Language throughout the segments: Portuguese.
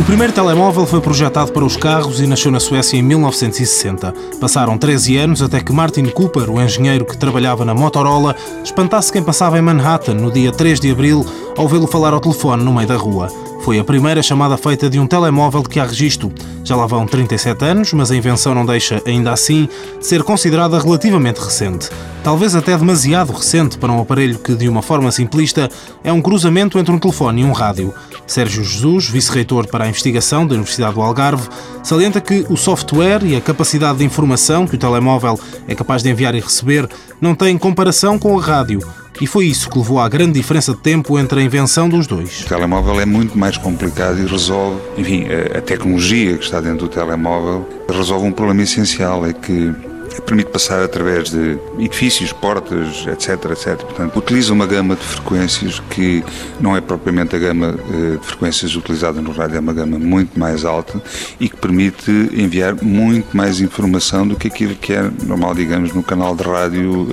O primeiro telemóvel foi projetado para os carros e nasceu na Suécia em 1960. Passaram 13 anos até que Martin Cooper, o engenheiro que trabalhava na Motorola, espantasse quem passava em Manhattan no dia 3 de abril ao vê-lo falar ao telefone no meio da rua. Foi a primeira chamada feita de um telemóvel que há registro. Já lá vão 37 anos, mas a invenção não deixa, ainda assim, de ser considerada relativamente recente. Talvez até demasiado recente para um aparelho que, de uma forma simplista, é um cruzamento entre um telefone e um rádio. Sérgio Jesus, vice-reitor para a investigação da Universidade do Algarve, salienta que o software e a capacidade de informação que o telemóvel é capaz de enviar e receber não têm comparação com a rádio e foi isso que levou à grande diferença de tempo entre a invenção dos dois. O telemóvel é muito mais complicado e resolve, enfim, a tecnologia que está dentro do telemóvel resolve um problema essencial, é que permite passar através de edifícios, portas, etc, etc. Portanto, utiliza uma gama de frequências que não é propriamente a gama eh, de frequências utilizada no rádio, é uma gama muito mais alta e que permite enviar muito mais informação do que aquilo que é normal, digamos, no canal de rádio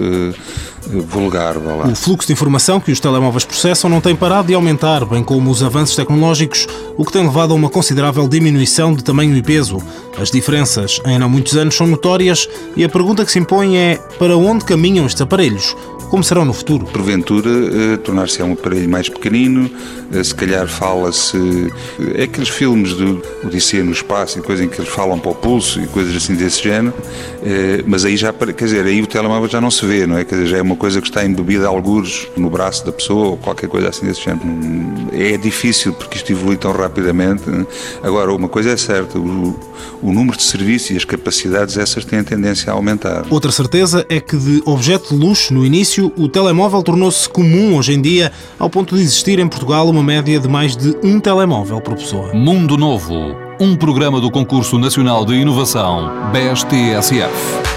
vulgar. O fluxo de informação que os telemóveis processam não tem parado de aumentar, bem como os avanços tecnológicos, o que tem levado a uma considerável diminuição de tamanho e peso. As diferenças em não muitos anos são notórias e a pergunta que se impõe é para onde caminham estes aparelhos? Como serão no futuro? Porventura, eh, tornar-se um aparelho mais pequenino, eh, se calhar fala-se. É aqueles filmes do Odisseia no espaço e coisa em que eles falam para o pulso e coisas assim desse género, mas aí já, quer dizer, aí o telemóvel já não se vê, não é? Quer dizer, já é uma coisa que está embebida a algures no braço da pessoa ou qualquer coisa assim desse género. É difícil porque isto evolui tão rapidamente. Agora, uma coisa é certa, o, o número de serviços e as capacidades, essas têm tendência a aumentar. Outra certeza é que de objeto de luxo no início, o telemóvel tornou-se comum hoje em dia, ao ponto de existir em Portugal uma média de mais de um telemóvel por pessoa. Mundo Novo, um programa do Concurso Nacional de Inovação, BSTSF.